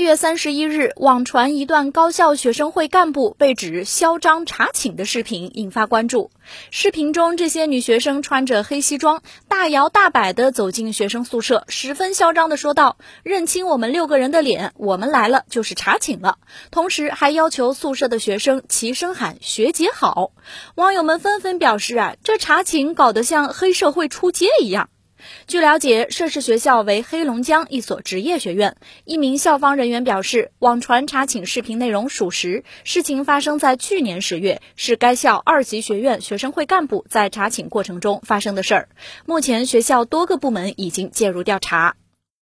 八月三十一日，网传一段高校学生会干部被指嚣张查寝的视频引发关注。视频中，这些女学生穿着黑西装，大摇大摆地走进学生宿舍，十分嚣张地说道：“认清我们六个人的脸，我们来了就是查寝了。”同时，还要求宿舍的学生齐声喊“学姐好”。网友们纷纷表示：“啊，这查寝搞得像黑社会出街一样。”据了解，涉事学校为黑龙江一所职业学院。一名校方人员表示，网传查寝视频内容属实，事情发生在去年十月，是该校二级学院学生会干部在查寝过程中发生的事儿。目前，学校多个部门已经介入调查。